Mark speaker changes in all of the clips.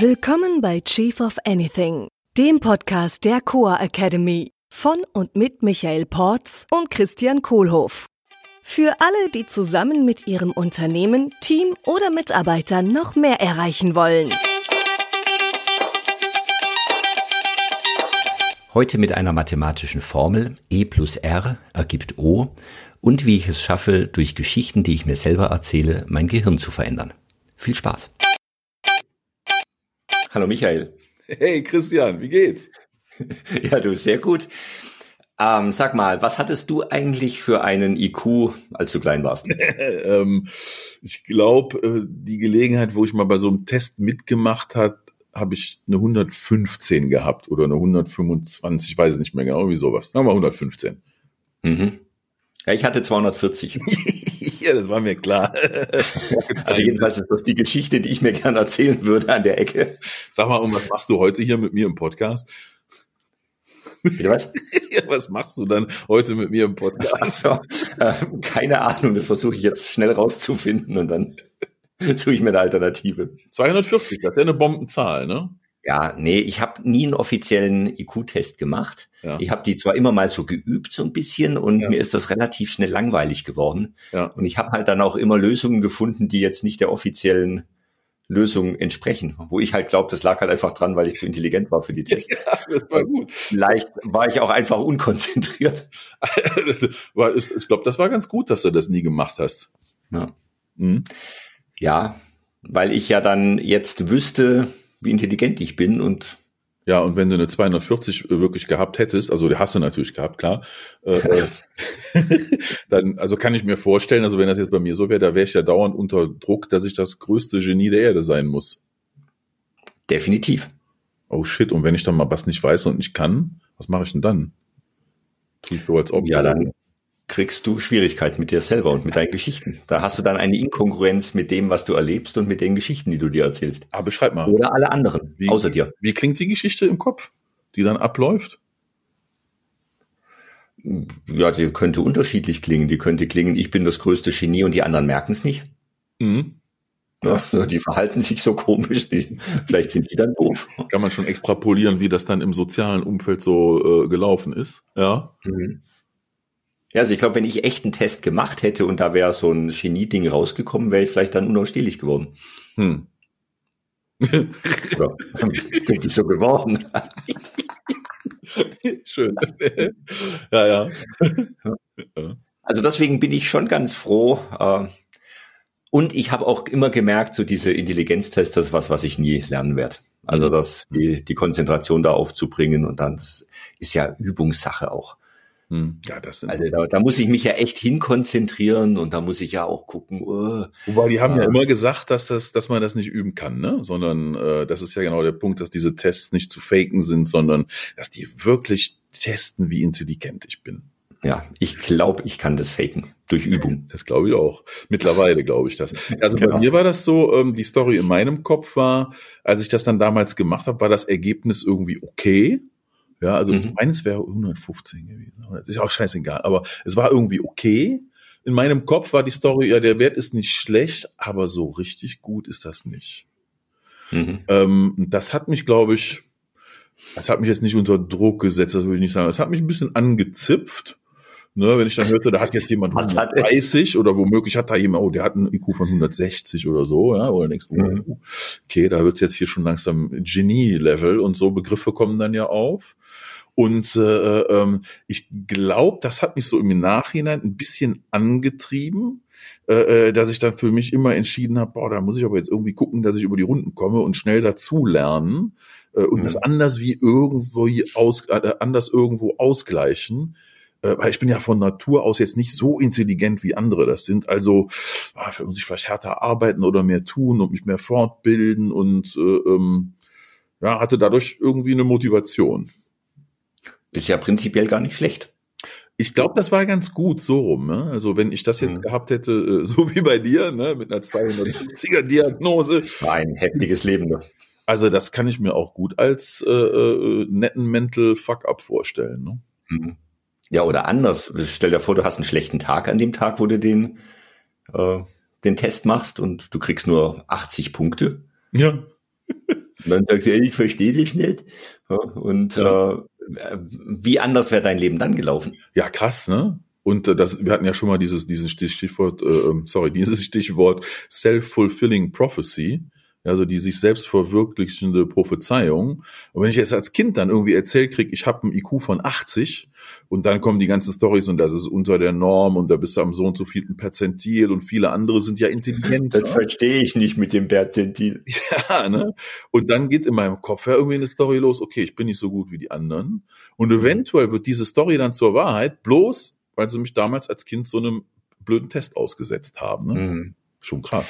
Speaker 1: Willkommen bei Chief of Anything, dem Podcast der Coa Academy von und mit Michael Porz und Christian Kohlhoff. Für alle, die zusammen mit ihrem Unternehmen, Team oder Mitarbeitern noch mehr erreichen wollen.
Speaker 2: Heute mit einer mathematischen Formel E plus R ergibt O und wie ich es schaffe, durch Geschichten, die ich mir selber erzähle, mein Gehirn zu verändern. Viel Spaß. Hallo Michael.
Speaker 3: Hey Christian, wie geht's?
Speaker 2: Ja, du, sehr gut. Ähm, sag mal, was hattest du eigentlich für einen IQ, als du klein warst?
Speaker 3: ähm, ich glaube, äh, die Gelegenheit, wo ich mal bei so einem Test mitgemacht hat, habe ich eine 115 gehabt oder eine 125, ich weiß nicht mehr genau, wie sowas. Sagen wir 115.
Speaker 2: Mhm. Ja, ich hatte 240.
Speaker 3: ja, das war mir klar.
Speaker 2: also jedenfalls ist das die Geschichte, die ich mir gerne erzählen würde an der Ecke.
Speaker 3: Sag mal, und was machst du heute hier mit mir im Podcast?
Speaker 2: Bitte was?
Speaker 3: ja, was machst du dann heute mit mir im Podcast?
Speaker 2: Also, äh, keine Ahnung, das versuche ich jetzt schnell rauszufinden und dann suche ich mir eine Alternative.
Speaker 3: 240, das ist ja eine Bombenzahl, ne?
Speaker 2: Ja, nee, ich habe nie einen offiziellen IQ-Test gemacht. Ja. Ich habe die zwar immer mal so geübt, so ein bisschen, und ja. mir ist das relativ schnell langweilig geworden. Ja. Und ich habe halt dann auch immer Lösungen gefunden, die jetzt nicht der offiziellen Lösung entsprechen. Wo ich halt glaube, das lag halt einfach dran, weil ich zu intelligent war für die Tests. Ja, das war gut. Vielleicht war ich auch einfach unkonzentriert.
Speaker 3: ich glaube, das war ganz gut, dass du das nie gemacht hast.
Speaker 2: Ja. Mhm. ja, weil ich ja dann jetzt wüsste, wie intelligent ich bin und
Speaker 3: ja, und wenn du eine 240 wirklich gehabt hättest, also die hast du natürlich gehabt, klar, äh, äh dann, also kann ich mir vorstellen, also wenn das jetzt bei mir so wäre, da wäre ich ja dauernd unter Druck, dass ich das größte Genie der Erde sein muss.
Speaker 2: Definitiv.
Speaker 3: Oh shit, und wenn ich dann mal was nicht weiß und nicht kann, was mache ich denn dann?
Speaker 2: Tue ich so als ob. Ja, dann kriegst du Schwierigkeiten mit dir selber und mit deinen Geschichten. Da hast du dann eine Inkongruenz mit dem, was du erlebst und mit den Geschichten, die du dir erzählst.
Speaker 3: Aber beschreib mal.
Speaker 2: Oder alle anderen,
Speaker 3: wie,
Speaker 2: außer dir.
Speaker 3: Wie klingt die Geschichte im Kopf, die dann abläuft?
Speaker 2: Ja, die könnte unterschiedlich klingen. Die könnte klingen, ich bin das größte Genie und die anderen merken es nicht. Mhm. Ja, die verhalten sich so komisch, die, vielleicht sind die dann doof.
Speaker 3: Kann man schon extrapolieren, wie das dann im sozialen Umfeld so äh, gelaufen ist. Ja. Mhm.
Speaker 2: Ja, also ich glaube, wenn ich echt einen Test gemacht hätte und da wäre so ein Genie-Ding rausgekommen, wäre ich vielleicht dann unausstehlich geworden. Hm. Oder bin ich so geworden.
Speaker 3: Schön. ja, ja.
Speaker 2: Also deswegen bin ich schon ganz froh. Äh, und ich habe auch immer gemerkt, so diese Intelligenztests, das ist was, was ich nie lernen werde. Also das, die, die Konzentration da aufzubringen und dann, das ist ja Übungssache auch. Hm. Ja, das sind also da, da, muss ich mich ja echt hinkonzentrieren und da muss ich ja auch gucken.
Speaker 3: Uh, Wobei die haben äh, ja immer gesagt, dass das, dass man das nicht üben kann, ne? Sondern äh, das ist ja genau der Punkt, dass diese Tests nicht zu faken sind, sondern dass die wirklich testen, wie intelligent ich bin.
Speaker 2: Ja, ich glaube, ich kann das faken durch Übung.
Speaker 3: Das glaube ich auch. Mittlerweile glaube ich das. Also genau. bei mir war das so, ähm, die Story in meinem Kopf war, als ich das dann damals gemacht habe, war das Ergebnis irgendwie okay. Ja, also mhm. meines wäre 115 gewesen. Das ist auch scheißegal, aber es war irgendwie okay. In meinem Kopf war die Story, ja, der Wert ist nicht schlecht, aber so richtig gut ist das nicht. Mhm. Ähm, das hat mich, glaube ich, das hat mich jetzt nicht unter Druck gesetzt, das würde ich nicht sagen. Es hat mich ein bisschen angezipft. Ne, wenn ich dann hörte, da hat jetzt jemand 130 oder womöglich hat da jemand, oh, der hat einen IQ von 160 oder so, ja, oder denkst du, mhm. Oh, okay, da wird's jetzt hier schon langsam Genie-Level und so Begriffe kommen dann ja auf. Und äh, ähm, ich glaube, das hat mich so im Nachhinein ein bisschen angetrieben, äh, äh, dass ich dann für mich immer entschieden habe, boah, da muss ich aber jetzt irgendwie gucken, dass ich über die Runden komme und schnell dazu lernen äh, und mhm. das anders wie irgendwo aus, äh, anders irgendwo ausgleichen äh, weil ich bin ja von Natur aus jetzt nicht so intelligent wie andere das sind. Also ah, muss ich vielleicht härter arbeiten oder mehr tun und mich mehr fortbilden und äh, ähm, ja, hatte dadurch irgendwie eine Motivation.
Speaker 2: Ist ja prinzipiell gar nicht schlecht.
Speaker 3: Ich glaube, das war ganz gut so rum. Ne? Also wenn ich das jetzt mhm. gehabt hätte, äh, so wie bei dir, ne, mit einer 250er Diagnose. Das
Speaker 2: war ein heftiges Leben. Ne?
Speaker 3: Also das kann ich mir auch gut als äh, äh, netten Mental Fuck-up vorstellen. Ne? Mhm.
Speaker 2: Ja, oder anders. Stell dir vor, du hast einen schlechten Tag an dem Tag, wo du den, äh, den Test machst und du kriegst nur 80 Punkte.
Speaker 3: Ja.
Speaker 2: Und dann sagst du, ich verstehe dich nicht. Und ja. äh, wie anders wäre dein Leben dann gelaufen?
Speaker 3: Ja, krass, ne? Und äh, das, wir hatten ja schon mal dieses, dieses Stichwort, äh, ähm, sorry, dieses Stichwort Self-Fulfilling Prophecy also die sich selbst verwirklichende Prophezeiung. Und wenn ich jetzt als Kind dann irgendwie erzählt krieg, ich habe ein IQ von 80 und dann kommen die ganzen Stories und das ist unter der Norm und da bist du am so und so vielen Perzentil und viele andere sind ja intelligent.
Speaker 2: Das verstehe ich nicht mit dem Perzentil.
Speaker 3: Ja, ne? Und dann geht in meinem Kopf ja irgendwie eine Story los, okay, ich bin nicht so gut wie die anderen. Und eventuell wird diese Story dann zur Wahrheit, bloß weil sie mich damals als Kind so einem blöden Test ausgesetzt haben. Ne? Mhm. Schon krass.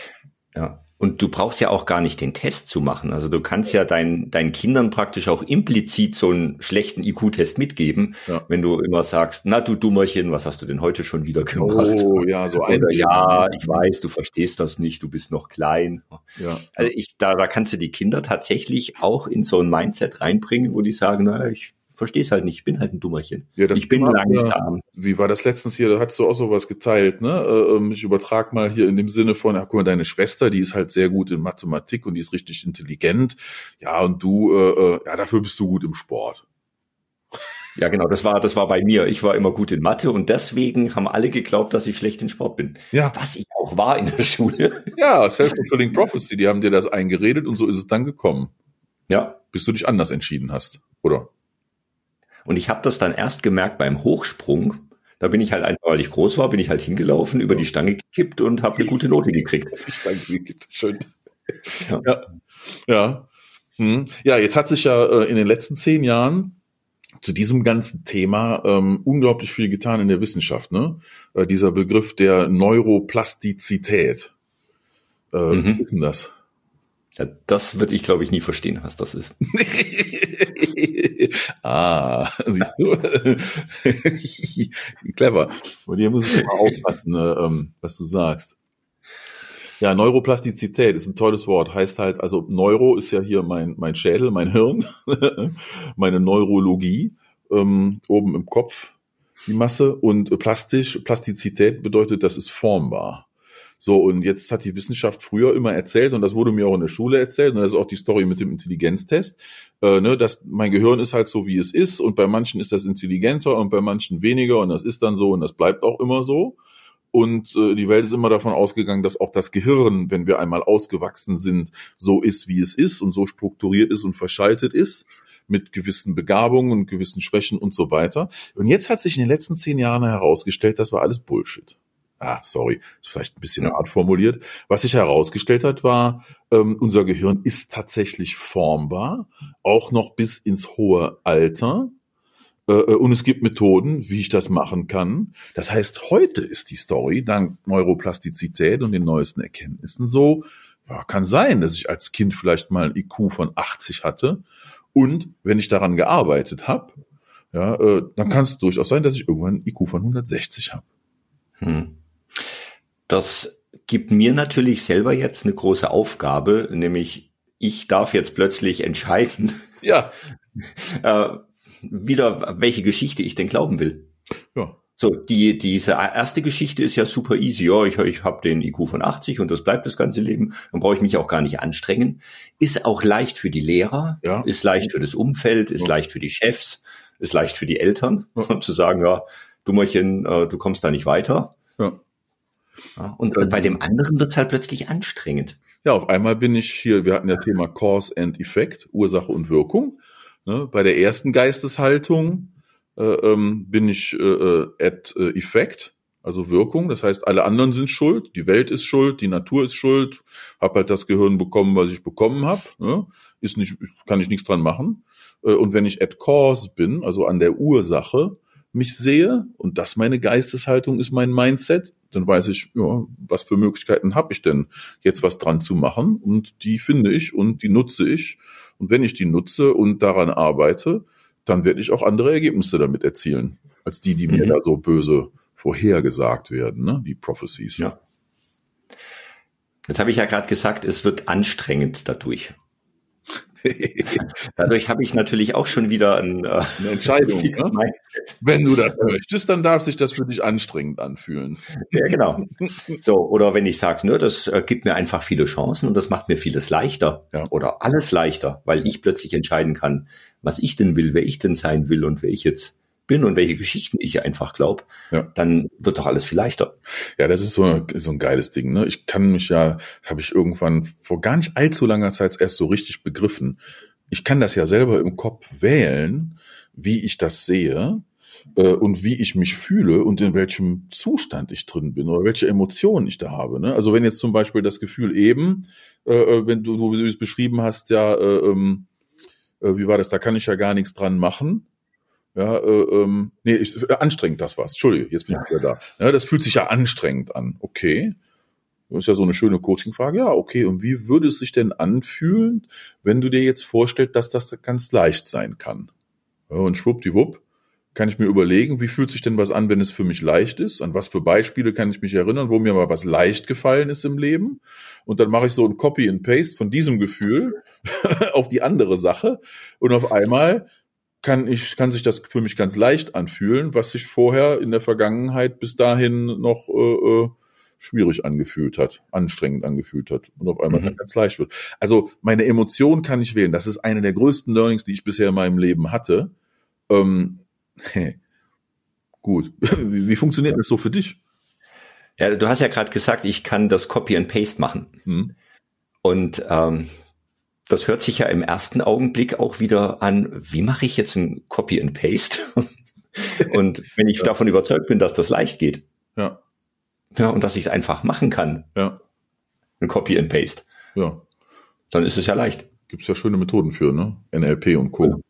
Speaker 2: Ja, und du brauchst ja auch gar nicht den Test zu machen. Also du kannst ja dein, deinen Kindern praktisch auch implizit so einen schlechten IQ-Test mitgeben, ja. wenn du immer sagst, na du Dummerchen, was hast du denn heute schon wieder gemacht?
Speaker 3: Oh, ja, so ein
Speaker 2: Oder ja, ich weiß, du verstehst das nicht, du bist noch klein. Ja. Also ich, da, da kannst du die Kinder tatsächlich auch in so ein Mindset reinbringen, wo die sagen, na, ich verstehe es halt nicht, ich bin halt ein Dummerchen.
Speaker 3: Ja, das ich bin langsam. Wie war das letztens hier? Da hast du auch sowas geteilt, ne? Äh, ähm, ich übertrag mal hier in dem Sinne von, ach guck mal, deine Schwester, die ist halt sehr gut in Mathematik und die ist richtig intelligent. Ja, und du, äh, äh ja, dafür bist du gut im Sport.
Speaker 2: Ja, genau, das war, das war bei mir. Ich war immer gut in Mathe und deswegen haben alle geglaubt, dass ich schlecht in Sport bin. Ja. Was ich auch war in der Schule.
Speaker 3: Ja, Self-Fulfilling Prophecy, die haben dir das eingeredet und so ist es dann gekommen. Ja. Bis du dich anders entschieden hast, oder?
Speaker 2: Und ich habe das dann erst gemerkt beim Hochsprung. Da bin ich halt einfach, weil ich groß war, bin ich halt hingelaufen, über die Stange gekippt und habe eine gute Note gekriegt. Die Stange gekippt, schön.
Speaker 3: Ja. Ja. Ja. Hm. ja, jetzt hat sich ja äh, in den letzten zehn Jahren zu diesem ganzen Thema ähm, unglaublich viel getan in der Wissenschaft. Ne? Äh, dieser Begriff der Neuroplastizität. Äh, mhm. Was ist denn das?
Speaker 2: Ja, das würde ich, glaube ich, nie verstehen, was das ist.
Speaker 3: ah, siehst du? Clever. Und hier muss ich mal aufpassen, ne, ähm, was du sagst. Ja, Neuroplastizität ist ein tolles Wort. Heißt halt, also Neuro ist ja hier mein, mein Schädel, mein Hirn, meine Neurologie, ähm, oben im Kopf die Masse. Und plastisch, Plastizität bedeutet, das ist formbar. So, und jetzt hat die Wissenschaft früher immer erzählt, und das wurde mir auch in der Schule erzählt, und das ist auch die Story mit dem Intelligenztest, äh, ne, dass mein Gehirn ist halt so, wie es ist, und bei manchen ist das intelligenter und bei manchen weniger, und das ist dann so, und das bleibt auch immer so. Und äh, die Welt ist immer davon ausgegangen, dass auch das Gehirn, wenn wir einmal ausgewachsen sind, so ist, wie es ist und so strukturiert ist und verschaltet ist mit gewissen Begabungen und gewissen Schwächen und so weiter. Und jetzt hat sich in den letzten zehn Jahren herausgestellt, das war alles Bullshit ah, sorry, ist vielleicht ein bisschen hart formuliert. Was sich herausgestellt hat, war, ähm, unser Gehirn ist tatsächlich formbar, auch noch bis ins hohe Alter. Äh, äh, und es gibt Methoden, wie ich das machen kann. Das heißt, heute ist die Story dank Neuroplastizität und den neuesten Erkenntnissen so, ja, kann sein, dass ich als Kind vielleicht mal ein IQ von 80 hatte. Und wenn ich daran gearbeitet habe, ja, äh, dann kann es durchaus sein, dass ich irgendwann ein IQ von 160 habe. Hm.
Speaker 2: Das gibt mir natürlich selber jetzt eine große Aufgabe, nämlich ich darf jetzt plötzlich entscheiden, ja. äh, wieder, welche Geschichte ich denn glauben will. Ja. So, die, diese erste Geschichte ist ja super easy. Ja, ich, ich habe den IQ von 80 und das bleibt das ganze Leben. Dann brauche ich mich auch gar nicht anstrengen. Ist auch leicht für die Lehrer, ja. ist leicht für das Umfeld, ist ja. leicht für die Chefs, ist leicht für die Eltern, ja. zu sagen, ja, Dummerchen, äh, du kommst da nicht weiter. Ja. Ja, und bei dem anderen wird es halt plötzlich anstrengend.
Speaker 3: Ja, auf einmal bin ich hier, wir hatten ja Thema Cause and Effect, Ursache und Wirkung. Ne, bei der ersten Geisteshaltung äh, ähm, bin ich äh, äh, at äh, Effect, also Wirkung. Das heißt, alle anderen sind schuld, die Welt ist schuld, die Natur ist schuld, habe halt das Gehirn bekommen, was ich bekommen habe. Ne? Ist nicht, kann ich nichts dran machen. Äh, und wenn ich at Cause bin, also an der Ursache, mich sehe und das meine Geisteshaltung ist mein Mindset, dann weiß ich, ja, was für Möglichkeiten habe ich denn, jetzt was dran zu machen. Und die finde ich und die nutze ich. Und wenn ich die nutze und daran arbeite, dann werde ich auch andere Ergebnisse damit erzielen, als die, die mhm. mir da so böse vorhergesagt werden, ne? die Prophecies.
Speaker 2: Ja. Jetzt habe ich ja gerade gesagt, es wird anstrengend dadurch. Dadurch habe ich natürlich auch schon wieder ein,
Speaker 3: äh, eine Entscheidung. Ne? Wenn du das möchtest, dann darf sich das für dich anstrengend anfühlen.
Speaker 2: Ja, genau. So, oder wenn ich sage, ne, das äh, gibt mir einfach viele Chancen und das macht mir vieles leichter ja. oder alles leichter, weil ich plötzlich entscheiden kann, was ich denn will, wer ich denn sein will und wer ich jetzt bin und welche Geschichten ich einfach glaube, ja. dann wird doch alles viel leichter.
Speaker 3: Ja, das ist so, so ein geiles Ding. Ne? Ich kann mich ja, habe ich irgendwann vor gar nicht allzu langer Zeit erst so richtig begriffen. Ich kann das ja selber im Kopf wählen, wie ich das sehe äh, und wie ich mich fühle und in welchem Zustand ich drin bin oder welche Emotionen ich da habe. Ne? Also wenn jetzt zum Beispiel das Gefühl eben, äh, äh wenn du, du es beschrieben hast, ja, äh, ähm, äh, wie war das, da kann ich ja gar nichts dran machen ja, äh, ähm, nee, ich, äh, anstrengend das war's. Entschuldige, jetzt bin ich wieder da. Ja, das fühlt sich ja anstrengend an. Okay. Das ist ja so eine schöne Coaching-Frage. Ja, okay. Und wie würde es sich denn anfühlen, wenn du dir jetzt vorstellst, dass das ganz leicht sein kann? Ja, und schwuppdiwupp kann ich mir überlegen, wie fühlt sich denn was an, wenn es für mich leicht ist? An was für Beispiele kann ich mich erinnern, wo mir mal was leicht gefallen ist im Leben? Und dann mache ich so ein Copy and Paste von diesem Gefühl auf die andere Sache. Und auf einmal kann ich, kann sich das für mich ganz leicht anfühlen, was sich vorher in der Vergangenheit bis dahin noch äh, äh schwierig angefühlt hat, anstrengend angefühlt hat und auf einmal mhm. ganz leicht wird. Also meine Emotion kann ich wählen. Das ist eine der größten Learnings, die ich bisher in meinem Leben hatte. Ähm, hey, gut. Wie, wie funktioniert das so für dich?
Speaker 2: Ja, du hast ja gerade gesagt, ich kann das Copy and Paste machen. Mhm. Und ähm, das hört sich ja im ersten Augenblick auch wieder an, wie mache ich jetzt ein Copy and Paste? und wenn ich ja. davon überzeugt bin, dass das leicht geht. Ja. Ja, und dass ich es einfach machen kann. Ja. Ein Copy and Paste. Ja. Dann ist es ja leicht.
Speaker 3: Gibt's ja schöne Methoden für, ne? NLP und Co.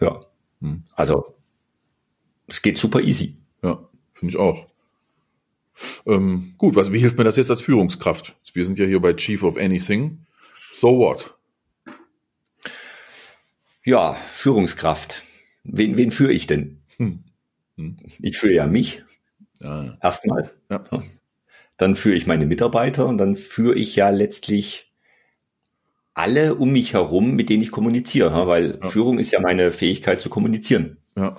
Speaker 2: Ja. Hm. Also, es geht super easy.
Speaker 3: Ja, finde ich auch. Ähm, gut, was, wie hilft mir das jetzt als Führungskraft? Wir sind ja hier bei Chief of Anything. So what?
Speaker 2: Ja, Führungskraft. Wen, wen führe ich denn? Hm. Hm. Ich führe ja mich. Ja. Erstmal. Ja. Dann führe ich meine Mitarbeiter und dann führe ich ja letztlich alle um mich herum, mit denen ich kommuniziere, weil ja. Führung ist ja meine Fähigkeit zu kommunizieren. Ja.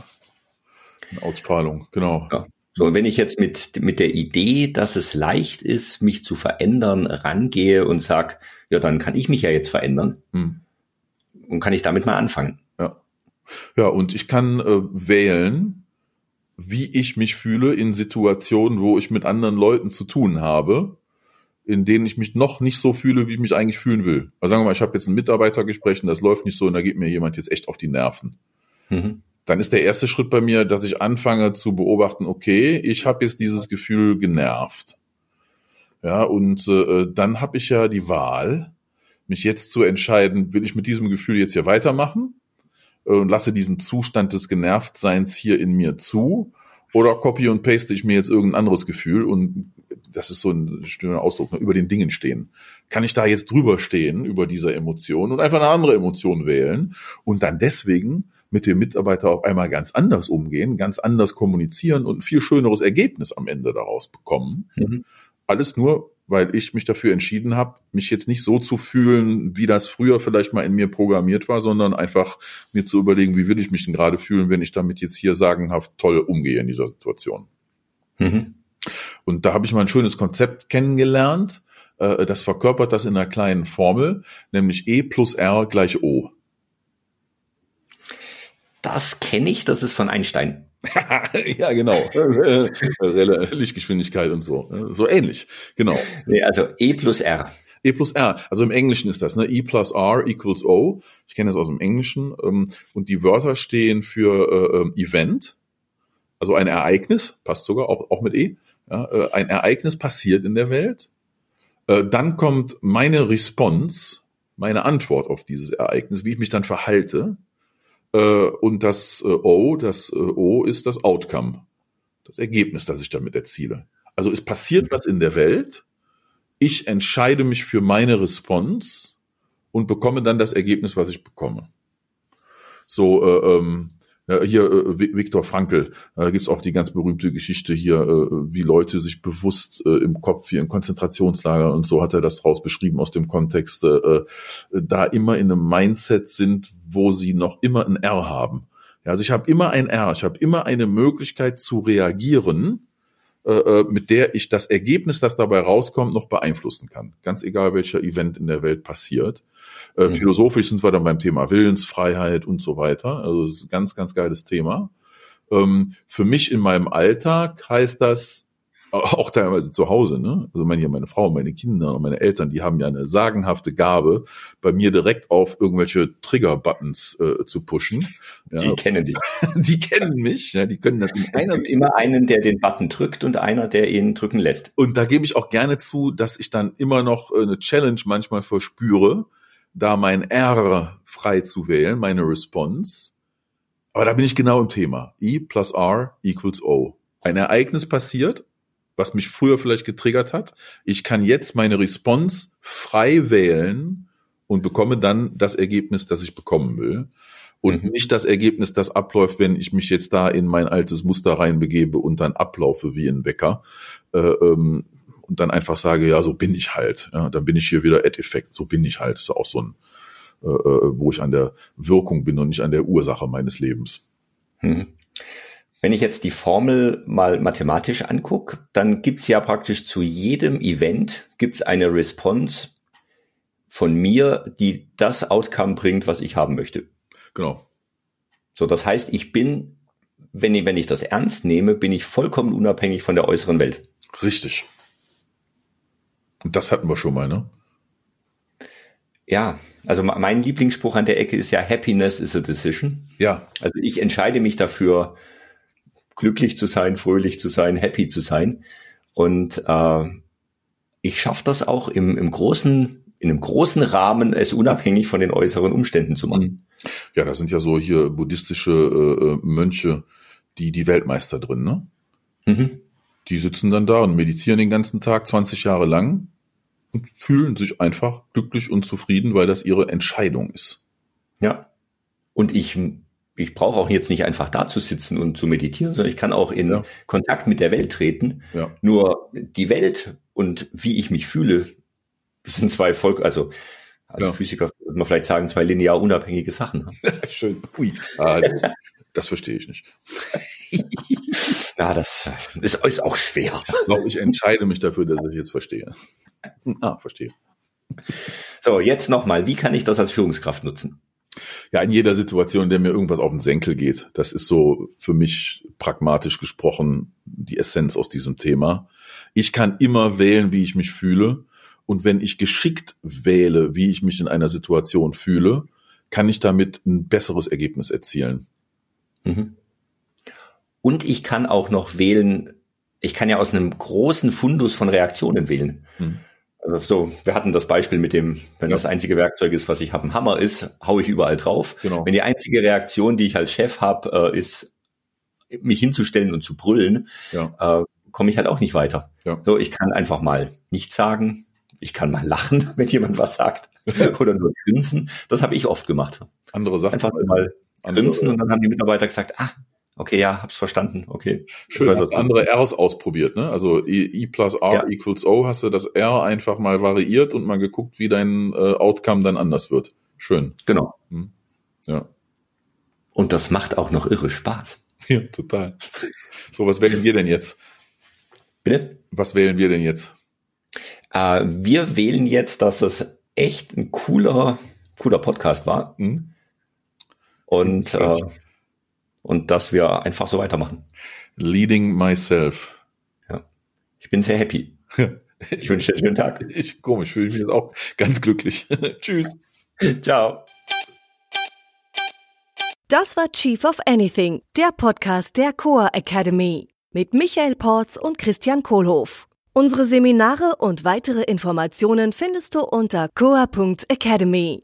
Speaker 3: Ausstrahlung, genau.
Speaker 2: Ja. So, und wenn ich jetzt mit, mit der Idee, dass es leicht ist, mich zu verändern, rangehe und sag, ja, dann kann ich mich ja jetzt verändern. Hm und kann ich damit mal anfangen.
Speaker 3: Ja. Ja, und ich kann äh, wählen, wie ich mich fühle in Situationen, wo ich mit anderen Leuten zu tun habe, in denen ich mich noch nicht so fühle, wie ich mich eigentlich fühlen will. Also sagen wir mal, ich habe jetzt ein Mitarbeitergespräch und das läuft nicht so und da geht mir jemand jetzt echt auf die Nerven. Mhm. Dann ist der erste Schritt bei mir, dass ich anfange zu beobachten, okay, ich habe jetzt dieses Gefühl genervt. Ja, und äh, dann habe ich ja die Wahl, mich jetzt zu entscheiden, will ich mit diesem Gefühl jetzt hier weitermachen äh, und lasse diesen Zustand des Genervtseins hier in mir zu oder copy und paste ich mir jetzt irgendein anderes Gefühl und das ist so ein schöner Ausdruck, ne, über den Dingen stehen. Kann ich da jetzt drüber stehen, über diese Emotion und einfach eine andere Emotion wählen und dann deswegen mit dem Mitarbeiter auf einmal ganz anders umgehen, ganz anders kommunizieren und ein viel schöneres Ergebnis am Ende daraus bekommen. Mhm. Alles nur, weil ich mich dafür entschieden habe, mich jetzt nicht so zu fühlen, wie das früher vielleicht mal in mir programmiert war, sondern einfach mir zu überlegen, wie will ich mich denn gerade fühlen, wenn ich damit jetzt hier sagenhaft toll umgehe in dieser Situation. Mhm. Und da habe ich mal ein schönes Konzept kennengelernt, äh, das verkörpert das in einer kleinen Formel, nämlich E plus R gleich O.
Speaker 2: Das kenne ich, das ist von Einstein.
Speaker 3: ja, genau. Lichtgeschwindigkeit und so. So ähnlich. Genau.
Speaker 2: Nee, also E plus R.
Speaker 3: E plus R. Also im Englischen ist das, ne? E plus R equals O. Ich kenne das aus dem Englischen. Ähm, und die Wörter stehen für äh, ähm, Event. Also ein Ereignis, passt sogar auch, auch mit E. Ja, äh, ein Ereignis passiert in der Welt. Äh, dann kommt meine Response, meine Antwort auf dieses Ereignis, wie ich mich dann verhalte. Äh, und das äh, O, das äh, O ist das Outcome, das Ergebnis, das ich damit erziele. Also es passiert was in der Welt, ich entscheide mich für meine Response und bekomme dann das Ergebnis, was ich bekomme. So, äh, ähm, Ja, hier äh, Viktor Frankl, da gibt's auch die ganz berühmte Geschichte hier, äh, wie Leute sich bewusst äh, im Kopf hier in Konzentrationslagern und so hat er das draus beschrieben aus dem Kontext, äh, äh, da immer in einem Mindset sind, wo sie noch immer ein R haben. Ja, also ich habe immer ein R, ich habe immer eine Möglichkeit zu reagieren, äh, äh, mit der ich das Ergebnis, das dabei rauskommt, noch beeinflussen kann. Ganz egal, welcher Event in der Welt passiert. Äh, mhm. Philosophisch sind wir dann beim Thema Willensfreiheit und so weiter. Also das ist ein ganz, ganz geiles Thema. Ähm, für mich in meinem Alltag heißt das, auch teilweise zu Hause, ne? Also meine, meine Frau, meine Kinder und meine Eltern, die haben ja eine sagenhafte Gabe, bei mir direkt auf irgendwelche Trigger-Buttons äh, zu pushen.
Speaker 2: Ja. Die kennen dich.
Speaker 3: die kennen mich, ja, die können das.
Speaker 2: Es gibt immer einen, der den Button drückt und einer, der ihn drücken lässt.
Speaker 3: Und da gebe ich auch gerne zu, dass ich dann immer noch äh, eine Challenge manchmal verspüre, da mein R frei zu wählen, meine Response. Aber da bin ich genau im Thema. E plus R equals O. Ein Ereignis passiert was mich früher vielleicht getriggert hat. Ich kann jetzt meine Response frei wählen und bekomme dann das Ergebnis, das ich bekommen will. Und mhm. nicht das Ergebnis, das abläuft, wenn ich mich jetzt da in mein altes Muster reinbegebe und dann ablaufe wie ein Wecker. Äh, ähm, und dann einfach sage, ja, so bin ich halt. Ja, dann bin ich hier wieder Ad-Effekt, so bin ich halt. Das ist auch so ein, äh, äh, wo ich an der Wirkung bin und nicht an der Ursache meines Lebens.
Speaker 2: Mhm. Wenn ich jetzt die Formel mal mathematisch angucke, dann gibt's ja praktisch zu jedem Event gibt's eine Response von mir, die das Outcome bringt, was ich haben möchte.
Speaker 3: Genau.
Speaker 2: So, das heißt, ich bin, wenn ich, wenn ich das ernst nehme, bin ich vollkommen unabhängig von der äußeren Welt.
Speaker 3: Richtig. Und das hatten wir schon mal, ne?
Speaker 2: Ja, also mein Lieblingsspruch an der Ecke ist ja Happiness is a decision.
Speaker 3: Ja.
Speaker 2: Also ich entscheide mich dafür, glücklich zu sein, fröhlich zu sein, happy zu sein. Und äh, ich schaffe das auch im, im großen, in einem großen Rahmen, es unabhängig von den äußeren Umständen zu machen.
Speaker 3: Ja, da sind ja so hier buddhistische äh, äh Mönche, die die Weltmeister drin, ne? Mhm. Die sitzen dann da und meditieren den ganzen Tag 20 Jahre lang und fühlen sich einfach glücklich und zufrieden, weil das ihre Entscheidung ist.
Speaker 2: Ja. Und ich ich brauche auch jetzt nicht einfach da zu sitzen und zu meditieren, sondern ich kann auch in ja. Kontakt mit der Welt treten. Ja. Nur die Welt und wie ich mich fühle, sind zwei Volk, also als ja. Physiker würde man vielleicht sagen, zwei linear unabhängige Sachen.
Speaker 3: Schön. Ui. Ah, das verstehe ich nicht.
Speaker 2: ja, das ist, ist auch schwer.
Speaker 3: Ich entscheide mich dafür, dass ich jetzt verstehe. Ah, verstehe.
Speaker 2: So, jetzt nochmal, wie kann ich das als Führungskraft nutzen?
Speaker 3: Ja, in jeder Situation, in der mir irgendwas auf den Senkel geht. Das ist so für mich pragmatisch gesprochen die Essenz aus diesem Thema. Ich kann immer wählen, wie ich mich fühle. Und wenn ich geschickt wähle, wie ich mich in einer Situation fühle, kann ich damit ein besseres Ergebnis erzielen.
Speaker 2: Mhm. Und ich kann auch noch wählen, ich kann ja aus einem großen Fundus von Reaktionen wählen. Mhm. Also so, wir hatten das Beispiel mit dem, wenn ja. das einzige Werkzeug ist, was ich habe, ein Hammer ist, hau ich überall drauf. Genau. Wenn die einzige Reaktion, die ich als Chef habe, äh, ist, mich hinzustellen und zu brüllen, ja. äh, komme ich halt auch nicht weiter. Ja. So, ich kann einfach mal nichts sagen. Ich kann mal lachen, wenn jemand was sagt. oder nur grinsen. Das habe ich oft gemacht.
Speaker 3: Andere Sachen.
Speaker 2: Einfach mal grinsen und dann haben die Mitarbeiter gesagt, ah, Okay, ja, hab's verstanden. Okay.
Speaker 3: Schön, hast andere Rs ausprobiert, ne? Also I, I plus R ja. equals O, hast du das R einfach mal variiert und mal geguckt, wie dein äh, Outcome dann anders wird. Schön.
Speaker 2: Genau. Hm. Ja. Und das macht auch noch irre Spaß.
Speaker 3: Ja, total. So, was wählen wir denn jetzt?
Speaker 2: Bitte?
Speaker 3: Was wählen wir denn jetzt?
Speaker 2: Äh, wir wählen jetzt, dass es echt ein cooler, cooler Podcast war. Mhm. Und äh, und dass wir einfach so weitermachen.
Speaker 3: Leading myself.
Speaker 2: Ja. Ich bin sehr happy. Ich wünsche dir einen schönen Tag.
Speaker 3: Ich komisch, fühle mich jetzt auch ganz glücklich. Tschüss.
Speaker 2: Ciao.
Speaker 1: Das war Chief of Anything, der Podcast der Coa Academy mit Michael Porz und Christian Kohlhoff. Unsere Seminare und weitere Informationen findest du unter coa.academy.